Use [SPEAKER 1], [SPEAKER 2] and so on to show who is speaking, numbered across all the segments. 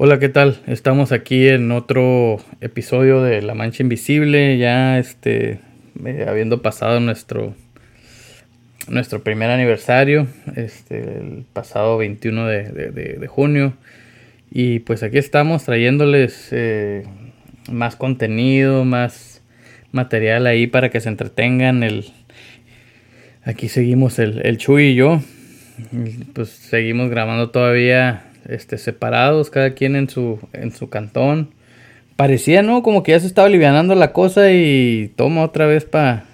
[SPEAKER 1] Hola, ¿qué tal? Estamos aquí en otro episodio de La Mancha Invisible, ya este, habiendo pasado nuestro, nuestro primer aniversario, este, el pasado 21 de, junio. Y pues aquí estamos trayéndoles eh, más contenido, más material ahí para que se entretengan. El, aquí seguimos el, el Chuy y yo. Pues seguimos grabando todavía este, separados, cada quien en su, en su cantón. Parecía, ¿no? Como que ya se estaba alivianando la cosa y toma otra vez para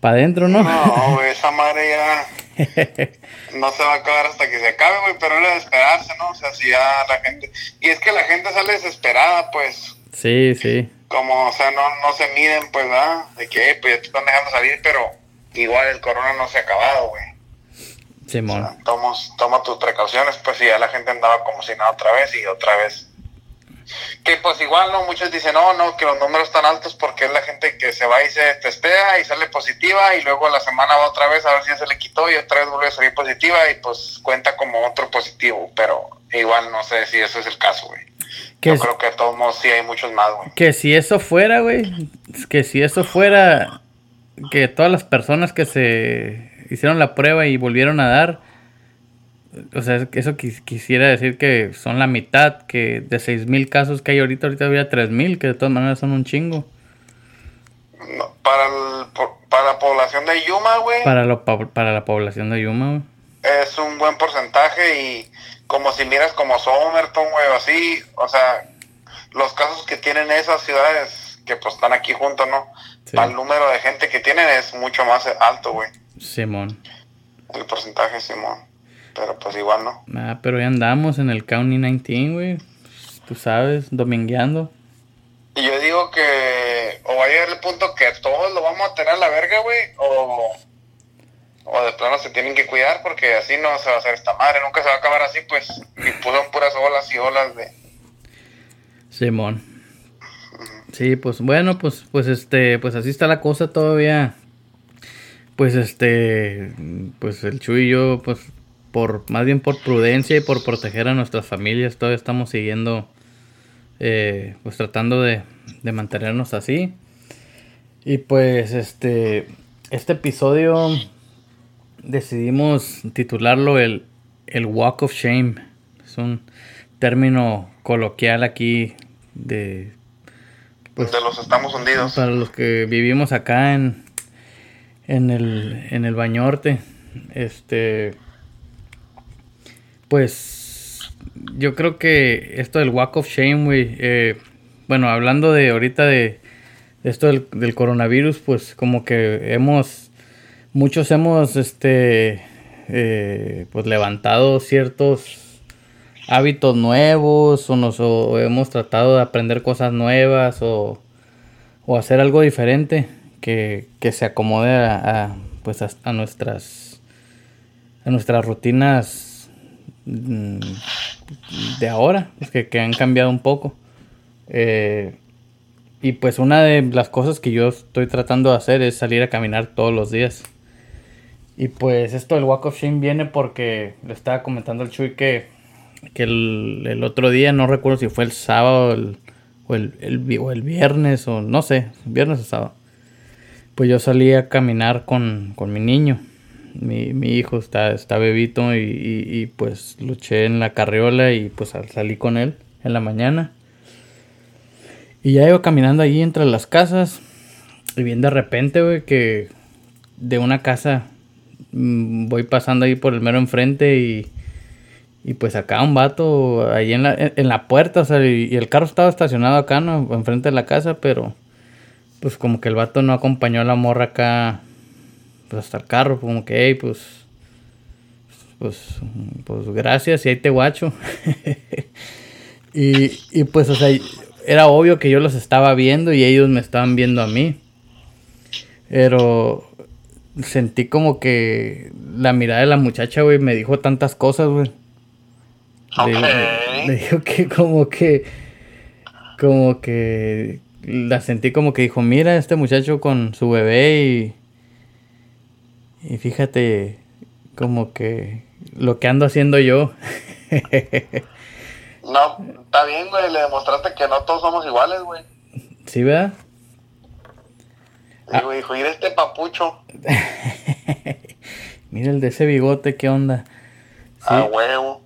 [SPEAKER 1] pa adentro, ¿no?
[SPEAKER 2] No, güey, esa madre ya no se va a acabar hasta que se acabe, güey, pero es de esperarse, ¿no? O sea, si ya la gente... Y es que la gente sale desesperada, pues.
[SPEAKER 1] Sí, sí.
[SPEAKER 2] Como, o sea, no, no se miden, pues, ¿verdad? De que, pues, ya te están dejando salir, pero igual el corona no se ha acabado, güey.
[SPEAKER 1] Simón.
[SPEAKER 2] toma tus precauciones, pues si ya la gente andaba como si nada otra vez y otra vez. Que pues igual, ¿no? Muchos dicen, no, no, que los números están altos porque es la gente que se va y se testea y sale positiva y luego la semana va otra vez a ver si ya se le quitó y otra vez vuelve a salir positiva y pues cuenta como otro positivo, pero igual no sé si eso es el caso, güey. Yo creo que de todos modos sí hay muchos más, güey.
[SPEAKER 1] Que si eso fuera, güey, que si eso fuera, que todas las personas que se hicieron la prueba y volvieron a dar. O sea, eso quisiera decir que son la mitad, que de 6.000 casos que hay ahorita, ahorita había 3.000, que de todas maneras son un chingo.
[SPEAKER 2] para, para la población de Yuma, güey.
[SPEAKER 1] Para, para la población de Yuma, güey.
[SPEAKER 2] Es un buen porcentaje y como si miras como Somerton, güey, así, o sea, los casos que tienen esas ciudades que pues están aquí juntos, ¿no? el número de gente que tienen es mucho más alto, güey.
[SPEAKER 1] Simón.
[SPEAKER 2] El porcentaje, Simón. Pero pues igual no.
[SPEAKER 1] Ah, pero ya andamos en el County 19, güey. Tú sabes, domingueando.
[SPEAKER 2] Y yo digo que o va a llegar el punto que todos lo vamos a tener a la verga, güey, o, o de plano se tienen que cuidar porque así no se va a hacer esta madre, nunca se va a acabar así, pues, y son puras olas y olas de...
[SPEAKER 1] Simón. Sí, pues bueno, pues, pues este, pues así está la cosa todavía pues este, pues el Chuy y yo, pues por, más bien por prudencia y por proteger a nuestras familias, todavía estamos siguiendo, eh, pues tratando de, de mantenernos así. Y pues este, este episodio decidimos titularlo el, el Walk of Shame. Es un término coloquial aquí de...
[SPEAKER 2] Pues, de los estamos hundidos.
[SPEAKER 1] Para los que vivimos acá en, en el, en el Bañorte. Este. Pues. Yo creo que esto del Walk of Shame, güey. Eh, bueno, hablando de ahorita de, esto del, coronavirus, pues como que hemos. Muchos hemos, este. Eh, pues levantado ciertos hábitos nuevos o nos hemos tratado de aprender cosas nuevas o, o hacer algo diferente que, se acomode a, pues a, nuestras a nuestras rutinas mm, de ahora, pues que, han cambiado un poco. Eh, y pues una de las cosas que yo estoy tratando de hacer es salir a caminar todos los días. Y pues esto del Walk of Shame viene porque le estaba comentando al Chuy que, que el, otro día, no recuerdo si fue el sábado o, el, el, o el viernes o no sé, viernes o sábado pues yo salí a caminar con, mi niño. Mi, hijo está, está bebito y, pues luché en la carriola y pues salí con él en la mañana. Y ya iba caminando allí entre las casas y bien de repente, güey, que de una casa mm, voy pasando ahí por el mero enfrente y, y pues acá un vato ahí en la, en la puerta, o sea, y, y el carro estaba estacionado acá, ¿no? Enfrente de la casa, pero pues como que el vato no acompañó a la morra acá, pues hasta el carro, como que, hey, pues, pues, pues gracias y ahí te guacho. y, y pues, o sea, era obvio que yo los estaba viendo y ellos me estaban viendo a mí. Pero sentí como que la mirada de la muchacha, güey, me dijo tantas cosas, güey. Le, le dijo que como que, como que la sentí como que dijo, mira este muchacho con su bebé y, y fíjate como que lo que ando haciendo yo.
[SPEAKER 2] No, está bien, güey. Le demostraste que no todos somos iguales, güey.
[SPEAKER 1] ¿Sí, verdad?
[SPEAKER 2] Güey, dijo, mira este papucho.
[SPEAKER 1] mira el de ese bigote, ¿qué onda?
[SPEAKER 2] A huevo.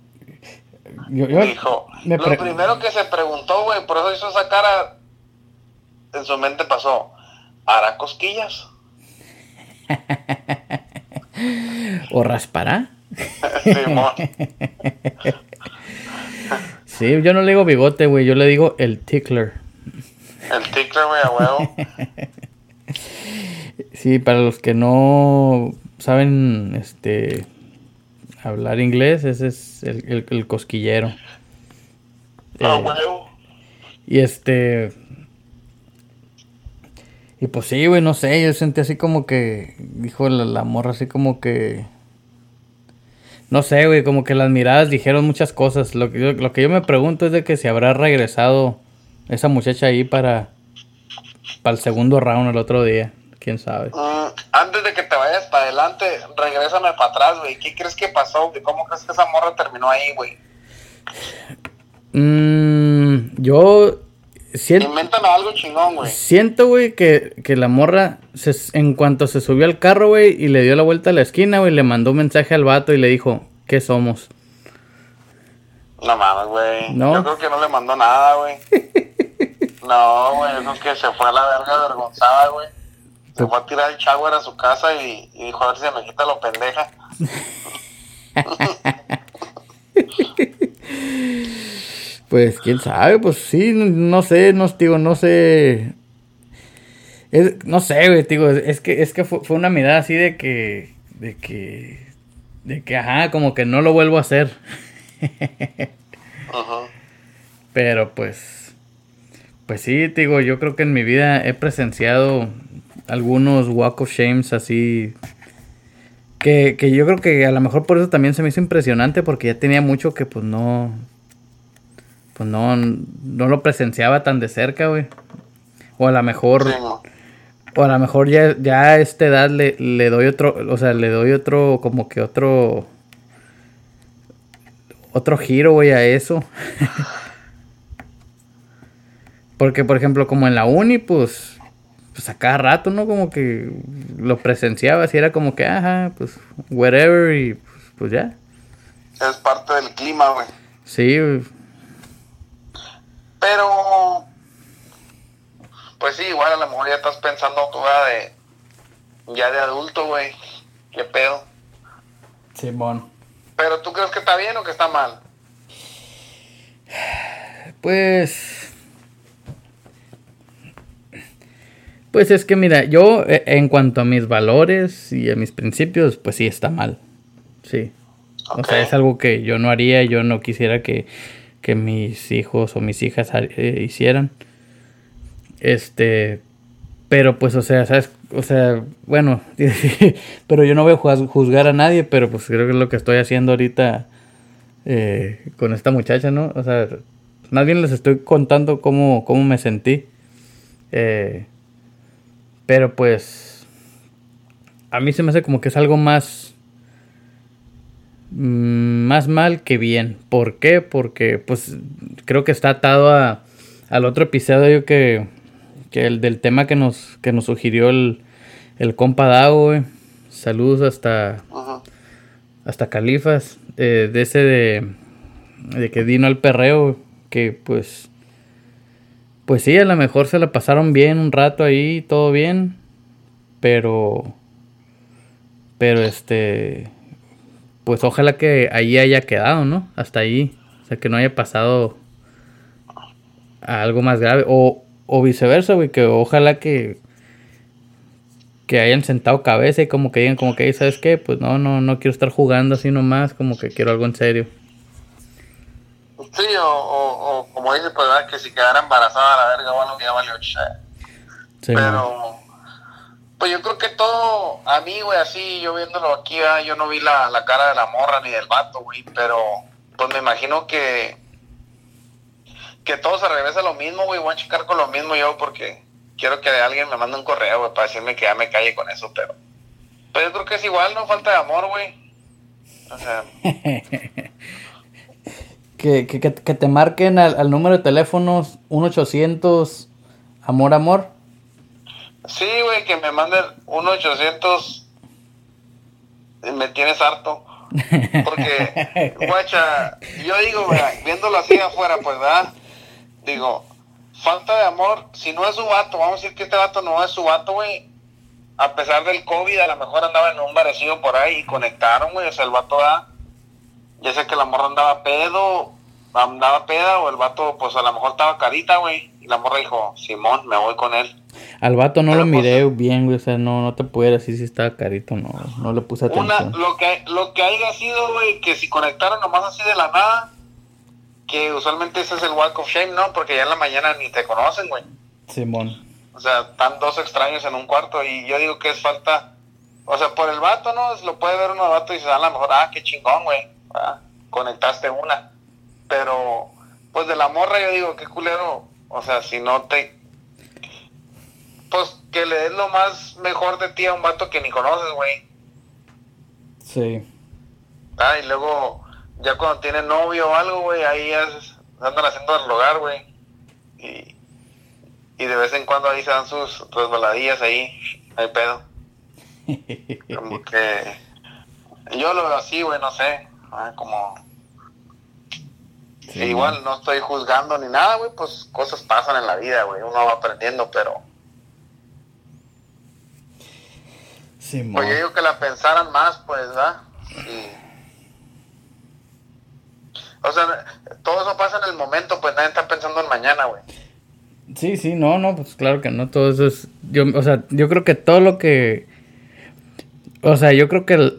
[SPEAKER 2] Yo, dijo, lo primero que se preguntó, güey, por eso hizo esa cara, en su mente pasó, ¿hará cosquillas?
[SPEAKER 1] ¿O raspará? sí, yo no le digo bigote, güey, yo le digo el tickler.
[SPEAKER 2] El tickler, güey, a huevo.
[SPEAKER 1] sí, para los que no saben este hablar inglés, ese es el, cosquillero.
[SPEAKER 2] A huevo.
[SPEAKER 1] Y este y pues sí, güey, no sé, yo sentí así como que, dijo la, morra así como que... No sé, güey, como que las miradas dijeron muchas cosas. Lo que, yo, lo que yo me pregunto es de que si habrá regresado esa muchacha ahí para, para el segundo round el otro día. ¿Quién sabe?
[SPEAKER 2] Mm, antes de que te vayas para adelante, regrésame para atrás, güey. ¿Qué crees que pasó? ¿Cómo crees que esa morra terminó ahí, güey?
[SPEAKER 1] Mm, yo
[SPEAKER 2] Siento, Inventan algo chingón, güey.
[SPEAKER 1] Siento, güey, que, la morra, en cuanto se subió al carro, güey, y le dio la vuelta a la esquina, güey, le mandó un mensaje al vato y le dijo, ¿qué somos?
[SPEAKER 2] No mames, güey. ¿No? Yo creo que no le mandó nada, güey. no, güey, es que se fue a la verga avergonzada, güey. Se fue a tirar el shower a su casa y, y dijo, a ver si me quita lo pendeja.
[SPEAKER 1] Pues quién sabe, pues sí, no, sé, no digo, no sé. no sé, güey, digo, es que, es que fue, una mirada así de que, de que, de que, ajá, como que no lo vuelvo a hacer. Ajá. Pero pues, pues sí, digo, yo creo que en mi vida he presenciado algunos walk of shames así. Que, que yo creo que a lo mejor por eso también se me hizo impresionante porque ya tenía mucho que pues no, pues no, no lo presenciaba tan de cerca, güey. O a lo mejor, o a lo mejor ya, ya a esta edad le, le doy otro, o sea, le doy otro, como que otro, otro giro, güey, a eso. Porque, por ejemplo, como en la uni, pues, pues a cada rato, ¿no? Como que lo presenciaba, así era como que, ajá, pues, whatever, y pues, pues ya.
[SPEAKER 2] Es parte del clima, güey.
[SPEAKER 1] Sí, güey.
[SPEAKER 2] Pero, pues sí, igual a lo mejor ya estás pensando tú de, ya de adulto, güey. ¿Qué pedo?
[SPEAKER 1] Simón.
[SPEAKER 2] Pero tú crees que está bien o que está mal?
[SPEAKER 1] Pues... Pues es que mira, yo eh, en cuanto a mis valores y a mis principios, pues sí está mal. Sí. O sea, es algo que yo no haría, yo no quisiera que que mis hijos o mis hijas eh, hicieran. Este, pero pues, o sea, ¿sabes? O sea, bueno, pero yo no voy a juzgar a nadie, pero pues creo que es lo que estoy haciendo ahorita eh, con esta muchacha, ¿no? O sea, más bien les estoy contando cómo, cómo me sentí. Eh, pero pues, a mí se me hace como que es algo más Mm, más mal que bien. ¿Por qué? Porque pues creo que está atado a, al otro episodio que, que el del tema que nos, que nos sugirió el, el compa Dago, Saludos hasta, hasta Califas. Eh, de ese de, de que vino al perreo, que pues... Pues sí, a lo mejor se la pasaron bien un rato ahí, todo bien. Pero... Pero este pues ojalá que ahí haya quedado, ¿no? Hasta ahí. O sea, que no haya pasado a algo más grave. O, o viceversa, güey, que ojalá que que hayan sentado cabeza y como que digan como que, ¿sabes qué? Pues no, no, no quiero estar jugando así nomás, como que quiero algo en serio.
[SPEAKER 2] Sí, o, o, como dice, pues, que si quedara embarazada la verga, bueno, que ya valió Sí, Pero, pues yo creo que todo, a mí, güey, así, yo viéndolo aquí, yo no vi la, cara de la morra ni del vato, güey, pero pues me imagino que que todo se regresa a lo mismo, güey, voy a checar con lo mismo yo porque quiero que alguien me mande un correo, güey, para decirme que ya me calle con eso, pero pues yo creo que es igual, no falta de amor, güey. O sea...
[SPEAKER 1] Que, que, que, te marquen al, número de teléfonos 1-800 Amor Amor.
[SPEAKER 2] Sí, güey, que me manden 1-800. Me tienes harto. Porque, guacha, yo digo, viéndolo así afuera, pues, ¿verdad? Digo, falta de amor, si no es su vato, vamos a decir que este vato no es su vato, güey. A pesar del COVID, a lo mejor andaba en un parecido por ahí y conectaron, güey. O sea, el vato da. Ya sé que la morra andaba pedo, andaba peda, o el vato, pues a lo mejor estaba carita, güey. Y la morra dijo, Simón, me voy con él.
[SPEAKER 1] Al vato no lo pues, miré bien, güey. O sea, no, no te puedo decir si estaba carito no. No le puse atención.
[SPEAKER 2] Una, lo, que, lo que haya sido, güey, que si conectaron nomás así de la nada, que usualmente ese es el walk of shame, ¿no? Porque ya en la mañana ni te conocen, güey.
[SPEAKER 1] Simón.
[SPEAKER 2] O sea, están dos extraños en un cuarto y yo digo que es falta. O sea, por el vato, ¿no? Lo puede ver uno vato y se da a lo mejor, ah, qué chingón, güey. Ah, conectaste una. Pero, pues de la morra yo digo, qué culero. O sea, si no te pues que le des lo más mejor de ti a un vato que ni conoces, güey.
[SPEAKER 1] Sí.
[SPEAKER 2] Ah, y luego, ya cuando tiene novio o algo, güey, ahí es, andan haciendo el hogar, güey. Y, y de vez en cuando ahí se dan sus resbaladillas ahí, hay pedo. Como que yo lo veo así, güey, no sé, ah, como... Igual no estoy juzgando ni nada, güey, pues cosas pasan en la vida, güey, uno va aprendiendo, pero pues yo digo que la pensaran más, pues, ¿verdad? O sea, todo eso pasa en el momento, pues nadie está pensando en mañana, güey.
[SPEAKER 1] Sí, sí, no, no, pues claro que no, todo eso es... Yo, o sea, yo creo que todo lo que... O sea, yo creo que...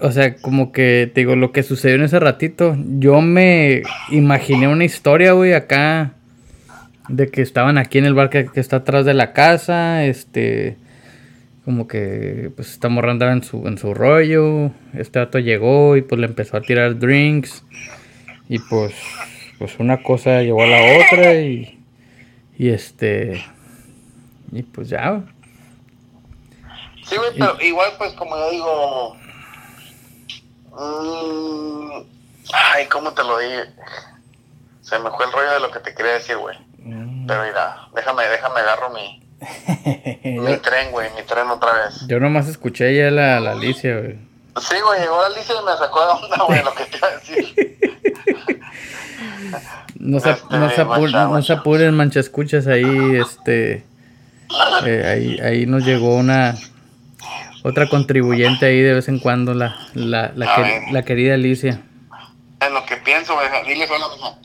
[SPEAKER 1] o sea, como que, te digo, lo que sucedió en ese ratito, yo me imaginé una historia, güey, acá, de que estaban aquí en el bar que, que está atrás de la casa, este como que pues esta morra andaba en su, en su rollo, este dato llegó y pues le empezó a tirar drinks y pues pues una cosa llevó a la otra y, y este y pues ya.
[SPEAKER 2] Sí, güey, pero igual pues como yo digo mmm, ay, ¿cómo te lo dije? Se me fue el rollo de lo que te quería decir, güey. Mm. Pero mira, déjame, déjame agarro mi mi tren, güey, mi tren otra vez.
[SPEAKER 1] Yo nomás escuché ya la, la Alicia, güey.
[SPEAKER 2] Sí, güey, llegó la Alicia y me sacó de onda, güey, lo que te iba a decir.
[SPEAKER 1] No se, este, no, se no se apuren, mancha escuchas ahí, este... Eh, ahí, ahí nos llegó una... Otra contribuyente ahí de vez en cuando, la, la, la, la querida Alicia.
[SPEAKER 2] En lo que pienso, güey, diles hola,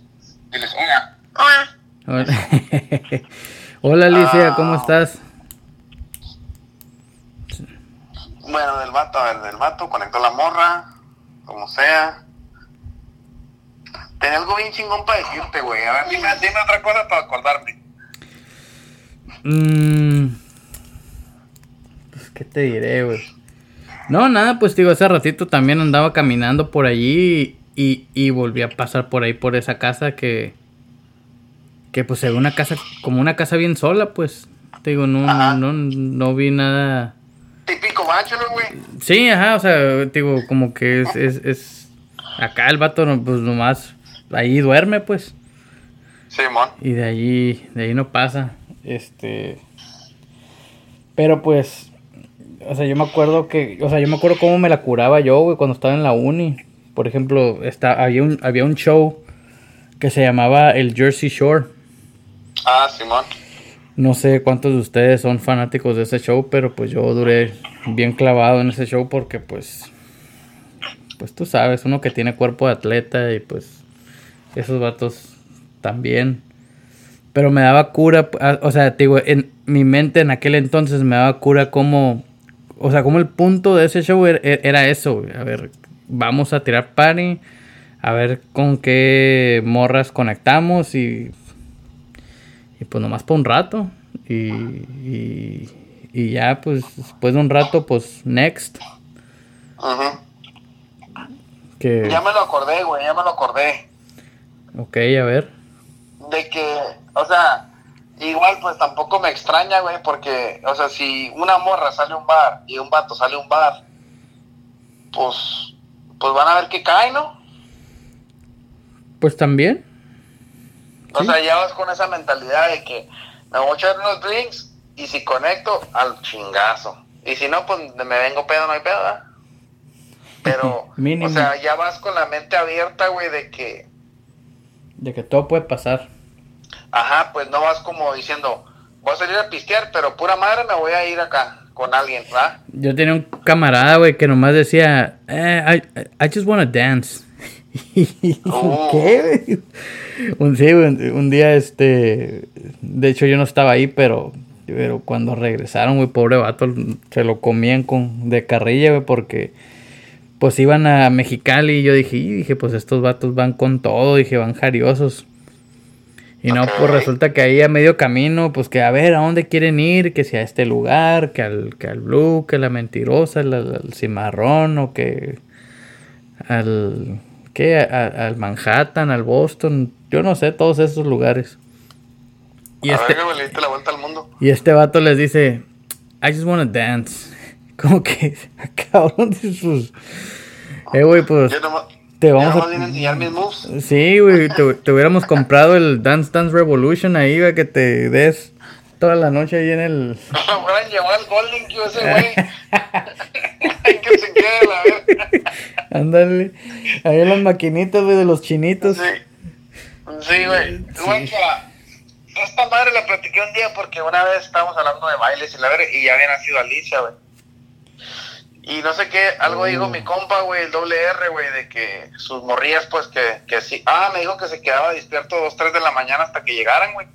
[SPEAKER 2] diles hola.
[SPEAKER 1] Hola. Hola Alicia, ¿cómo ah. estás?
[SPEAKER 2] Bueno, del vato, a ver, del vato, conectó la morra, como sea. Tenía algo bien chingón para decirte, güey. A ver, dime, dime otra cosa para acordarme.
[SPEAKER 1] Mmm. Pues, ¿qué te diré, güey? No, nada, pues digo, hace ratito también andaba caminando por allí y, y volví a pasar por ahí, por esa casa que que pues se ve una casa, como una casa bien sola, pues. Te digo, no, no, no vi nada.
[SPEAKER 2] Típico macho, güey?
[SPEAKER 1] Sí, ajá, o sea, digo, como que es, es, es... Acá el vato, pues nomás, ahí duerme, pues.
[SPEAKER 2] Sí, man.
[SPEAKER 1] Y de ahí, de ahí no pasa. Este... Pero pues, o sea, yo me acuerdo que, o sea, yo me acuerdo cómo me la curaba yo, güey, cuando estaba en la uni. Por ejemplo, está, había, un, había un show que se llamaba el Jersey Shore.
[SPEAKER 2] Ah, Simón.
[SPEAKER 1] No sé cuántos de ustedes son fanáticos de ese show, pero pues yo duré bien clavado en ese show porque pues pues tú sabes, uno que tiene cuerpo de atleta y pues esos vatos también. Pero me daba cura, ah, o sea, digo, en mi mente en aquel entonces me daba cura como, o sea, como el punto de ese show era, era eso, a ver, vamos a tirar party, a ver con qué morras conectamos y y pues nomás por un rato. Y, y, ya, pues después de un rato, pues next.
[SPEAKER 2] Ajá. Que... Ya me lo acordé, güey, ya me lo acordé.
[SPEAKER 1] Ok, a ver.
[SPEAKER 2] De que, o sea, igual pues tampoco me extraña, güey, porque, o sea, si una morra sale a un bar y un vato sale a un bar, pues, pues van a ver que cae, ¿no?
[SPEAKER 1] Pues también.
[SPEAKER 2] O sea, ya vas con esa mentalidad de que me voy a echar unos drinks y si conecto, al chingazo. Y si no, pues me vengo pedo, no hay pedo, ¿verdad? Pero, o sea, ya vas con la mente abierta, güey, de que...
[SPEAKER 1] De que todo puede pasar.
[SPEAKER 2] Ajá, pues no vas como diciendo, voy a salir a pistear, pero pura madre me voy a ir acá con alguien, ¿verdad?
[SPEAKER 1] Yo tenía un camarada, güey, que nomás decía, eh, I, I just wanna dance. Oh. ¿Qué? Un, sí, un, día, este, de hecho yo no estaba ahí, pero, pero cuando regresaron, güey, pobre vato, se lo comían con, de carrilla, güey, porque pues iban a Mexicali y yo dije, y dije, pues estos vatos van con todo, dije, van jariosos. Y no, pues resulta que ahí a medio camino, pues que a ver a dónde quieren ir, que si a este lugar, que al, que al Blue, que la mentirosa, al cimarrón, o que al, ¿qué? al Manhattan, al Boston, yo no sé, todos esos lugares.
[SPEAKER 2] Y a este, ver, le diste la vuelta al mundo.
[SPEAKER 1] Y este vato les dice, I just wanna dance. Como que, cabrón de sus... Eh, güey, pues...
[SPEAKER 2] Te vamos a enseñar mis moves.
[SPEAKER 1] Sí, güey, te, hubiéramos comprado el Dance Dance Revolution ahí, güey, que te des toda la noche ahí en el.
[SPEAKER 2] Hubieran llevado al Golden Q ese güey. que se quede la verga.
[SPEAKER 1] Ándale. Ahí en las maquinitas, güey, de los chinitos.
[SPEAKER 2] Sí. Sí, güey. Sí. esta madre la platiqué un día porque una vez estábamos hablando de bailes y la verga, y ya había nacido Alicia, güey. Y no sé qué, algo dijo mi compa, güey, el doble R, güey, de que sus morrías, pues que, que sí. Ah, me dijo que se quedaba despierto dos, tres de la mañana hasta que llegaran, güey.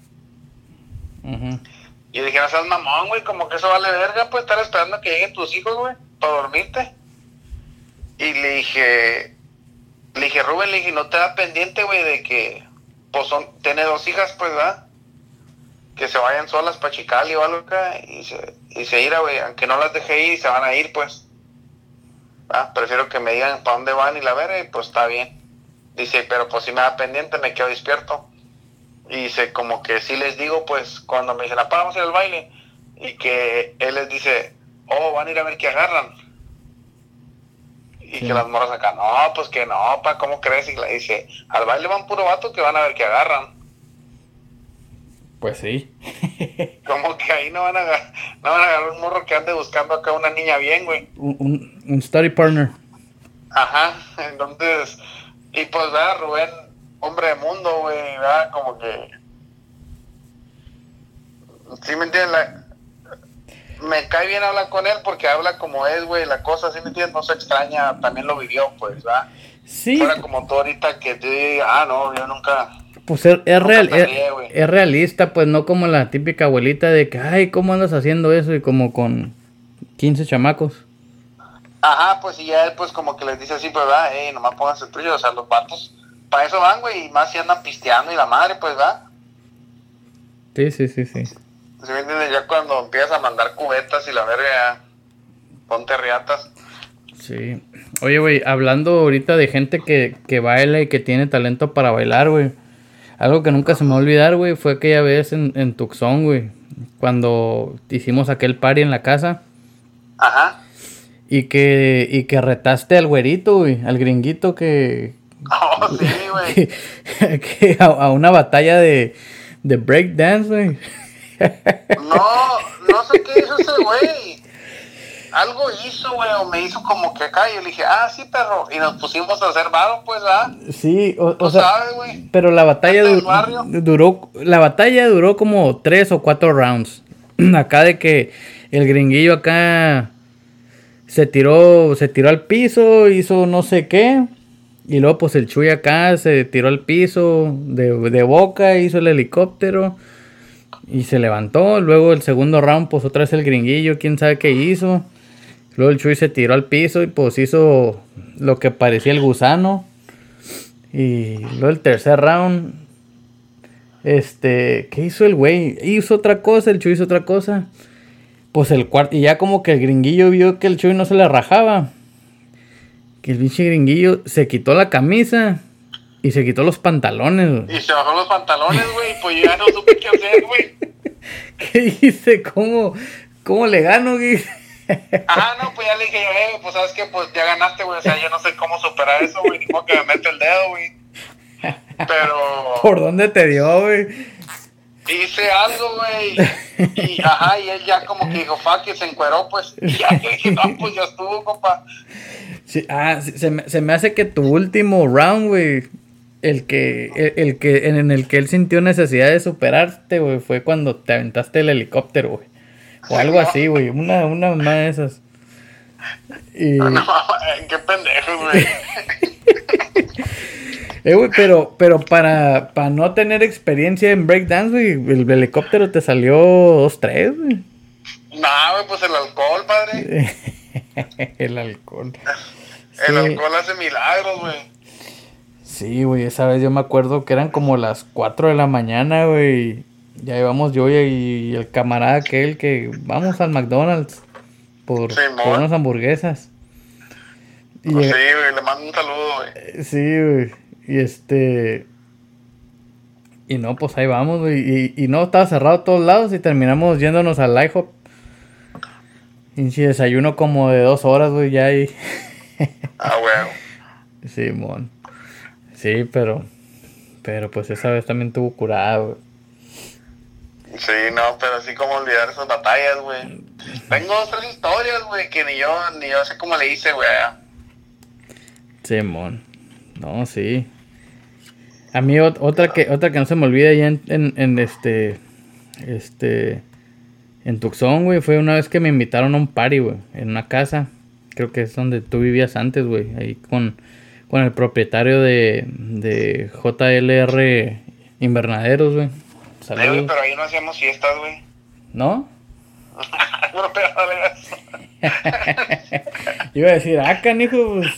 [SPEAKER 2] Y dije, no seas mamón, güey, como que eso vale verga, pues estar esperando a que lleguen tus hijos, güey, para dormirte. Y le dije, le dije, Rubén, le dije, no te da pendiente, güey, de que, pues son, tiene dos hijas, pues, ¿verdad? Que se vayan solas para Chicali o algo acá, y se, y se irá, güey, aunque no las deje ir, se van a ir, pues. Ah, prefiero que me digan para dónde van y la verga y pues está bien. Dice, pero pues si me da pendiente me quedo despierto. Y dice, como que si les digo, pues cuando me dicen, apá, vamos ir al baile. Y que él les dice, oh, van a ir a ver qué agarran. Y que las morras acá, no, pues que no, pa, ¿cómo crees? Y le dice, al baile van puro vato que van a ver qué agarran.
[SPEAKER 1] Pues sí.
[SPEAKER 2] Como que ahí no van, a, no van a agarrar un morro que ande buscando acá una niña bien, güey.
[SPEAKER 1] Un, un, study partner.
[SPEAKER 2] Ajá, entonces, y pues, ¿verdad? Rubén, hombre de mundo, güey, ¿verdad? Como que... ¿Sí me entiendes? Me cae bien hablar con él porque habla como es, güey, la cosa, ¿sí me entiendes? No se extraña, también lo vivió, pues, ¿verdad?
[SPEAKER 1] Sí.
[SPEAKER 2] Fuera como tú ahorita que te ah, no, yo nunca
[SPEAKER 1] pues es, real, es, realista, pues no como la típica abuelita de que, ay, ¿cómo andas haciendo eso? Y como con 15 chamacos.
[SPEAKER 2] Ajá, pues y ya él pues como que les dice así, pues va, hey, nomás pónganse el tuyo, o sea, los vatos, para eso van, güey, y más si andan pisteando y la madre, pues va.
[SPEAKER 1] Sí, sí, sí, sí.
[SPEAKER 2] ¿Se me entiende? Ya cuando empiezas a mandar cubetas y la verga, ponte riatas.
[SPEAKER 1] Sí. Oye, güey, hablando ahorita de gente que, que baila y que tiene talento para bailar, güey. Algo que nunca se me va a olvidar, güey, fue aquella vez en, en Tucson, güey. Cuando hicimos aquel party en la casa.
[SPEAKER 2] Ajá.
[SPEAKER 1] Y que, y que retaste al güerito, güey, al gringuito que...
[SPEAKER 2] Oh, sí, güey.
[SPEAKER 1] Que, a, una batalla de, de breakdance, güey.
[SPEAKER 2] No, no sé qué hizo ese güey algo hizo, güey, o me hizo como que acá. Y yo le dije, ah, sí, perro. Y nos pusimos a hacer varo, pues, ¿ah?
[SPEAKER 1] Sí, o, sea, pero la batalla duró, la batalla duró como tres o cuatro rounds. acá de que el gringuillo acá se tiró, se tiró al piso, hizo no sé qué. Y luego, pues, el Chuy acá se tiró al piso de, de boca, hizo el helicóptero. Y se levantó. Luego el segundo round, pues otra vez el gringuillo, quién sabe qué hizo. Luego el Chuy se tiró al piso y pues hizo lo que parecía el gusano. Y luego el tercer round. Este, ¿qué hizo el güey? Hizo otra cosa, el Chuy hizo otra cosa. Pues el cuarto, y ya como que el gringuillo vio que el Chuy no se le rajaba. Que el pinche gringuillo se quitó la camisa y se quitó los pantalones.
[SPEAKER 2] Y se bajó los pantalones, güey, pues ya no supe qué hacer, güey.
[SPEAKER 1] ¿Qué hice? ¿Cómo, cómo le gano, güey?
[SPEAKER 2] Ajá, no, pues ya le dije, eh, pues sabes que pues ya ganaste, güey. O sea, yo no sé cómo superar eso, güey. Ni modo que me mete el dedo, güey. Pero.
[SPEAKER 1] ¿Por dónde te dio, güey?
[SPEAKER 2] Hice algo, güey. Y, ajá, y él ya como que dijo, fuck, que se encueró, pues. Y ya dije, no, pues ya estuvo, compa.
[SPEAKER 1] Sí, ah, se, me, se me hace que tu último round, güey, el que, el, el que, en el que él sintió necesidad de superarte, güey, fue cuando te aventaste el helicóptero, güey. O algo así, güey, una, una mamá de esas. Y...
[SPEAKER 2] No, qué pendejo, güey.
[SPEAKER 1] Eh, güey, pero, pero para, para no tener experiencia en breakdance, güey, el helicóptero te salió 2-3, güey.
[SPEAKER 2] Nah, güey, pues el alcohol, padre.
[SPEAKER 1] el alcohol.
[SPEAKER 2] El alcohol hace milagros, güey.
[SPEAKER 1] Sí, güey, esa vez yo me acuerdo que eran como las 4 de la mañana, güey. Ya íbamos yo y el camarada aquel que vamos al McDonald's por,
[SPEAKER 2] Sí,
[SPEAKER 1] por unas hamburguesas. Y,
[SPEAKER 2] Pues
[SPEAKER 1] eh,
[SPEAKER 2] sí, güey, le mando un saludo, güey.
[SPEAKER 1] Sí, güey. Y este. Y no, pues ahí vamos, güey. Y, y no, estaba cerrado a todos lados y terminamos yéndonos al IHOP. Y si desayuno como de dos horas, güey, ya ahí.
[SPEAKER 2] Ah, güey.
[SPEAKER 1] Simón. Sí, pero. Pero pues esa vez también tuvo curada, güey.
[SPEAKER 2] Sí, no, pero así como olvidar esas batallas, güey. Tengo dos, tres historias, güey, que ni yo, ni yo sé cómo le hice, güey.
[SPEAKER 1] Simón. No, sí. A mí ot- otra que otra que no se me olvida ya en, en, en este este en Tucson, güey, fue una vez que me invitaron a un party, güey, en una casa. Creo que es donde tú vivías antes, güey, ahí con con el propietario de de JLR Invernaderos, güey.
[SPEAKER 2] Güey,
[SPEAKER 1] Saludos.
[SPEAKER 2] pero ahí no hacíamos fiestas, güey.
[SPEAKER 1] ¿No?
[SPEAKER 2] No, pero.
[SPEAKER 1] Iba a decir, ah, canijo, pues.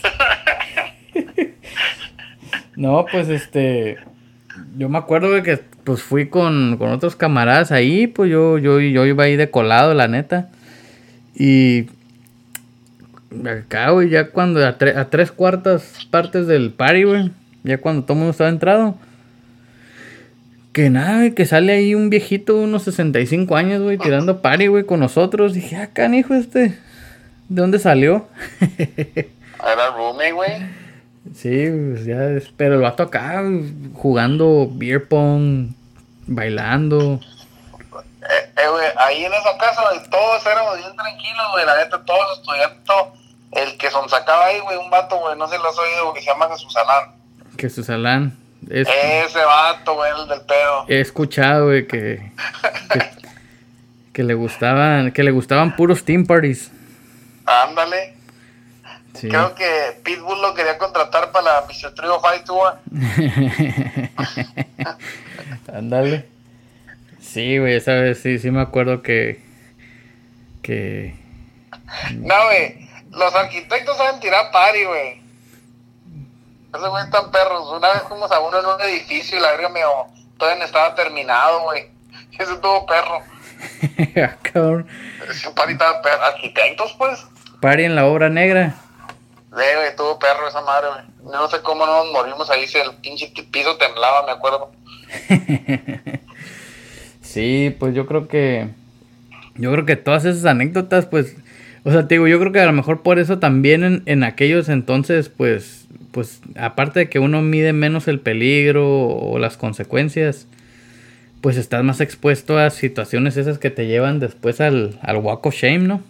[SPEAKER 1] no, pues este. Yo me acuerdo güey, que pues fui con, con otros camaradas ahí, pues yo, yo, yo iba ahí de colado, la neta. Y acá, güey, ya cuando a, tre- a tres cuartas partes del party, güey, ya cuando todo el mundo estaba entrado. Que nada, güey, que sale ahí un viejito, unos 65 años, güey, tirando party, güey, con nosotros. Dije, ah, canijo, este. ¿De dónde salió?
[SPEAKER 2] Era roommate, güey.
[SPEAKER 1] Sí, pues ya, es- pero el vato acá jugando beer pong, bailando.
[SPEAKER 2] Eh, eh, güey, ahí en esa casa, todos éramos bien tranquilos, güey, la neta, todos estudiantes, todo. El que sonsacaba ahí, güey, un vato, güey, no si lo has oído, que se llama Jesús Alán.
[SPEAKER 1] Que Susalán. Es,
[SPEAKER 2] Ese vato, güey, el del pedo.
[SPEAKER 1] he escuchado, güey, que, que, que le gustaban, que le gustaban puros team parties.
[SPEAKER 2] Ándale.
[SPEAKER 1] Sí.
[SPEAKER 2] Creo que Pitbull lo quería contratar para la Mr. Trio Fight Tour.
[SPEAKER 1] Ándale. Sí, güey, esa vez sí, sí me acuerdo que, que,
[SPEAKER 2] No, güey, los arquitectos saben tirar party, güey. Esos güey están perros. Una vez fuimos a uno en un edificio y la verga me todavía no estaba terminado, güey. Ese tuvo perro.
[SPEAKER 1] Ah, cabrón.
[SPEAKER 2] Ese party estaba perro. Arquitectos, pues.
[SPEAKER 1] Party en la obra negra.
[SPEAKER 2] Sí, güey, tuvo perro esa madre, güey. No sé cómo no nos morimos ahí si el pinche piso temblaba, me acuerdo.
[SPEAKER 1] Sí, pues yo creo que. Yo creo que todas esas anécdotas, pues. O sea, te digo, yo creo que a lo mejor por eso también en, en aquellos entonces, pues. Pues aparte de que uno mide menos el peligro o las consecuencias, pues estás más expuesto a situaciones esas que te llevan después al, al walk of shame, ¿no?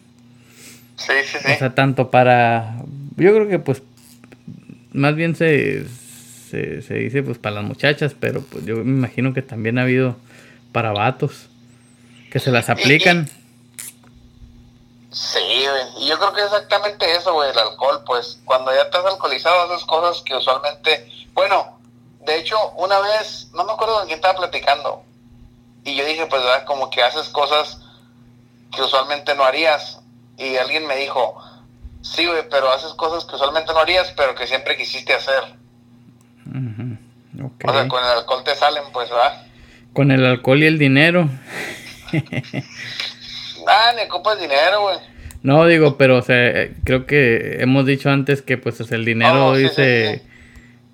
[SPEAKER 2] Sí, sí, sí.
[SPEAKER 1] O sea, tanto para. Yo creo que pues. Más bien se, se, se dice pues para las muchachas, pero pues yo me imagino que también ha habido para vatos que se las aplican.
[SPEAKER 2] Sí, güey. Y yo creo que es exactamente eso, güey, el alcohol, pues. Cuando ya estás alcoholizado, haces cosas que usualmente. Bueno, de hecho, una vez, no me acuerdo con quién estaba platicando. Y yo dije, pues, ¿verdad? Como que haces cosas que usualmente no harías. Y alguien me dijo, sí, güey, pero haces cosas que usualmente no harías, pero que siempre quisiste hacer. O sea, con el alcohol te salen, pues, ¿verdad?
[SPEAKER 1] Con el alcohol y el dinero.
[SPEAKER 2] Ah, ni ocupas dinero, güey.
[SPEAKER 1] No digo, pero o sea, eh, creo que hemos dicho antes que pues es el dinero
[SPEAKER 2] Oh, sí,
[SPEAKER 1] dice
[SPEAKER 2] sí.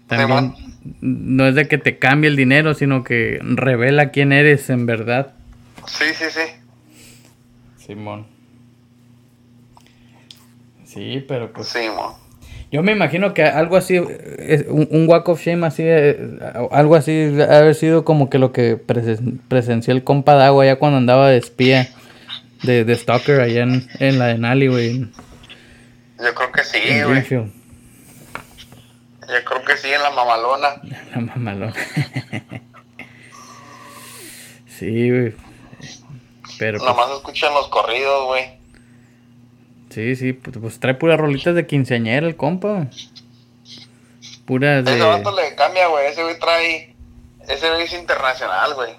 [SPEAKER 1] también no es de que te cambie el dinero, sino que revela quién eres en verdad.
[SPEAKER 2] Sí, sí, sí.
[SPEAKER 1] Simón. Sí, pero pues
[SPEAKER 2] mo.
[SPEAKER 1] Yo me imagino que algo así, es un, un walk of shame así, eh, algo así, haber sido como que lo que presen- presenció el compa de agua ya cuando andaba de espía, de, de stalker allá en, en la de Nali, güey, en,
[SPEAKER 2] Yo creo que sí,
[SPEAKER 1] en
[SPEAKER 2] güey. Yo creo que sí, en la mamalona.
[SPEAKER 1] La mamalona. sí, güey. Pero, pues,
[SPEAKER 2] Nomás escuchan los corridos, güey.
[SPEAKER 1] sí, sí, pues, pues trae puras rolitas de quinceañera el compa. Puras de...
[SPEAKER 2] Ese vato le cambia, güey. Ese güey trae. Ese güey es internacional, güey.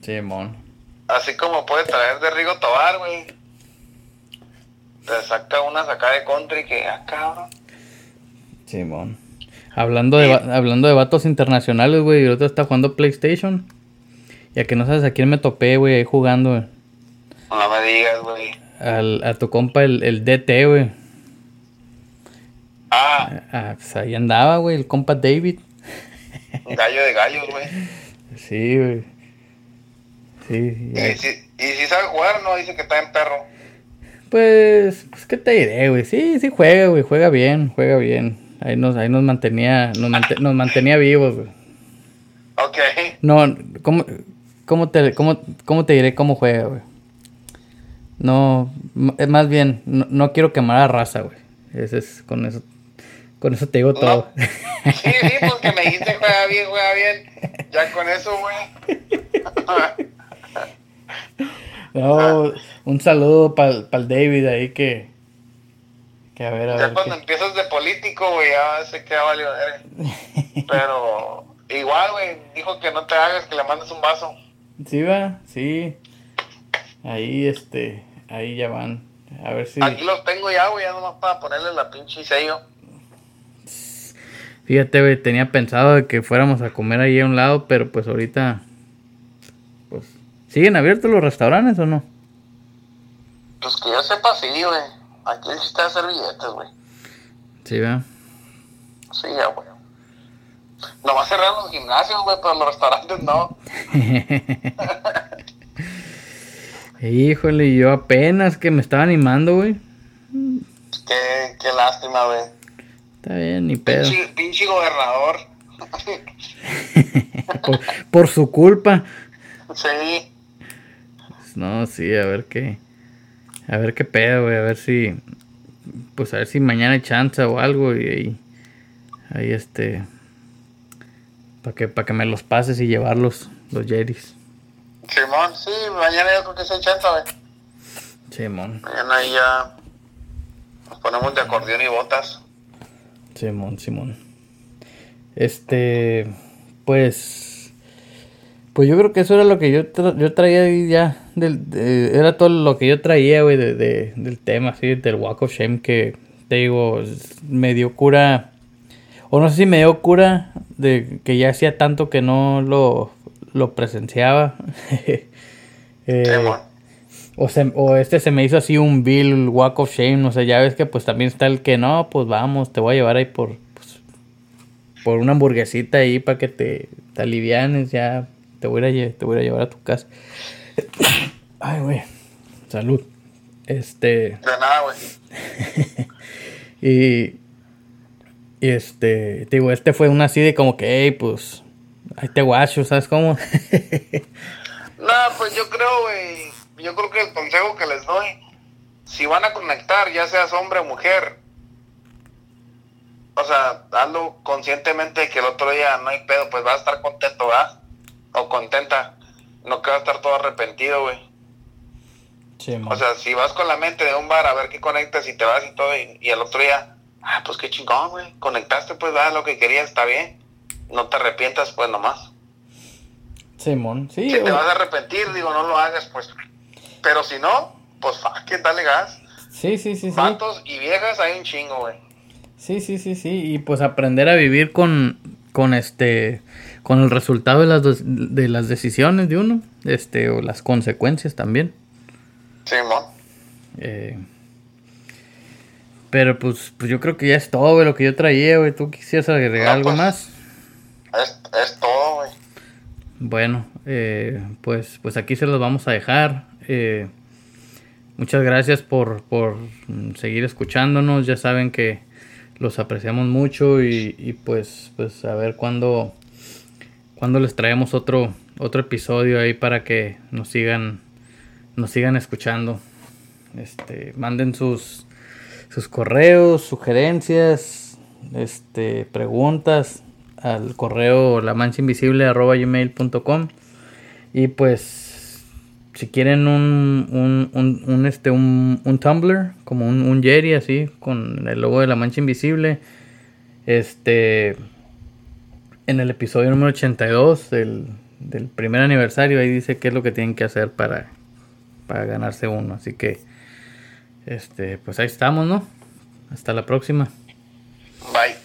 [SPEAKER 1] Simón.
[SPEAKER 2] Así como puede traer de Rigo Tobar, güey. Te saca una sacada de country que, ah, cabrón.
[SPEAKER 1] Simón. Hablando de, hablando de vatos internacionales, güey, el otro está jugando PlayStation. Ya que no sabes a quién me topé, güey, ahí jugando, güey.
[SPEAKER 2] No me digas, güey.
[SPEAKER 1] Al, a tu compa, el, el DT, güey.
[SPEAKER 2] Ah,
[SPEAKER 1] Ah, pues ahí andaba, güey, el compa David.
[SPEAKER 2] gallo de gallos, güey.
[SPEAKER 1] Sí, güey. Sí,
[SPEAKER 2] Y si, y si sabe jugar, no dice que está en perro.
[SPEAKER 1] Pues, pues, ¿qué te diré, güey? Sí, sí juega, güey, juega bien, juega bien. Ahí nos, ahí nos mantenía, nos, mante- nos mantenía vivos, güey.
[SPEAKER 2] Ok.
[SPEAKER 1] No, ¿cómo, cómo, te, cómo, cómo te diré cómo juega, güey? No, eh, más bien, no, no quiero quemar a raza, güey. Ese es, con eso, con eso te digo todo.
[SPEAKER 2] Sí, sí, pues que me dijiste juega bien, juega bien. Ya con eso, güey.
[SPEAKER 1] No, un saludo para el David ahí que, que a ver, a
[SPEAKER 2] Ya
[SPEAKER 1] ver.
[SPEAKER 2] cuando
[SPEAKER 1] qué-
[SPEAKER 2] empiezas de político, güey, ya sé que ya valió madre. Pero igual, güey, dijo que no te hagas, que le mandes un vaso.
[SPEAKER 1] Sí, va, sí. Ahí, este, ahí ya van. A ver si...
[SPEAKER 2] Aquí los tengo ya, güey, ya nomás para ponerle la pinche sello.
[SPEAKER 1] Fíjate, güey, tenía pensado de que fuéramos a comer ahí a un lado, pero pues ahorita, ¿siguen abiertos los restaurantes o no?
[SPEAKER 2] Pues que yo sepa, sí, güey. Aquí el chiste hacer billetes, güey.
[SPEAKER 1] Sí, va.
[SPEAKER 2] Sí, ya, güey. Nomás cerrar los gimnasios, güey, pero los restaurantes no.
[SPEAKER 1] Híjole, yo apenas que me estaba animando, güey.
[SPEAKER 2] Qué, qué lástima, güey.
[SPEAKER 1] Está bien, ni pedo.
[SPEAKER 2] Pinche, pinche gobernador.
[SPEAKER 1] por, por su culpa.
[SPEAKER 2] sí.
[SPEAKER 1] No, sí, a ver qué. A ver qué pedo, güey. A ver si. Pues a ver si mañana hay chance o algo y ahí. Ahí este. Para que, para que me los pases y llevarlos, los Jerry's.
[SPEAKER 2] Simón, sí, mañana yo creo que se chanta, güey.
[SPEAKER 1] Simón.
[SPEAKER 2] Mañana ahí ya nos ponemos de acordeón y botas.
[SPEAKER 1] Simón, Simón. Este. Pues. Pues yo creo que eso era lo que yo, tra- yo traía ahí ya. Del, de- era todo lo que yo traía, güey, de, de- del tema, así, del Walk of Shame que te digo, me dio cura. O no sé si me dio cura de que ya hacía tanto que no lo, lo presenciaba. Eh, o, se- o este se me hizo así un bill walk of shame, o sea, ya ves que pues también está el que no, pues vamos, te voy a llevar ahí por pues, por una hamburguesita ahí para que te, te alivianes, ya te voy, a ir a, lle- te voy a llevar a tu casa. Ay, güey. Salud. Este,
[SPEAKER 2] De nada, güey.
[SPEAKER 1] y y este, te digo, este fue una así de como que, hey, pues ahí te guacho, ¿sabes cómo?
[SPEAKER 2] No, pues yo creo, güey. Yo creo que el consejo que les doy, si van a conectar, ya seas hombre o mujer, o sea, hazlo conscientemente que el otro día no hay pedo, pues vas a estar contento, ¿verdad? O contenta. No que vas a estar todo arrepentido, güey. O sea, si vas con la mente de un bar a ver qué conectas y te vas y todo, y, y el otro día, ah, pues qué chingón, güey. Conectaste, pues, da lo que querías, está bien. No te arrepientas, pues, nomás.
[SPEAKER 1] Simón, sí.
[SPEAKER 2] Si te vas a arrepentir, digo, no lo hagas, pues. Pero si no, pues, fuck it, dale gas.
[SPEAKER 1] Sí, sí, sí, sí.
[SPEAKER 2] Vatos y viejas hay un chingo, güey.
[SPEAKER 1] Sí, sí, sí, sí. Y pues aprender a vivir con, con este, con el resultado de las, de las decisiones de uno, este, o las consecuencias también.
[SPEAKER 2] Simón.
[SPEAKER 1] Eh, pero pues, pues yo creo que ya es todo, güey, lo que yo traía, güey. ¿Tú quisieras agregar
[SPEAKER 2] No,
[SPEAKER 1] algo
[SPEAKER 2] pues.
[SPEAKER 1] más?
[SPEAKER 2] Es, es todo, güey.
[SPEAKER 1] Bueno, eh, pues, pues aquí se los vamos a dejar. Eh, muchas gracias por, por seguir escuchándonos. Ya saben que los apreciamos mucho y, y pues, pues a ver cuándo, cuándo les traemos otro, otro episodio ahí para que nos sigan, nos sigan escuchando. Este, manden sus, sus correos, sugerencias, este, preguntas al correo la gmail.com y pues si quieren un, un, un, este un, un Tumblr como un, un Jerry así con el logo de la mancha invisible este en el episodio número 82 del, del primer aniversario ahí dice qué es lo que tienen que hacer para, para ganarse uno. Así que este pues ahí estamos no hasta la próxima.
[SPEAKER 2] Bye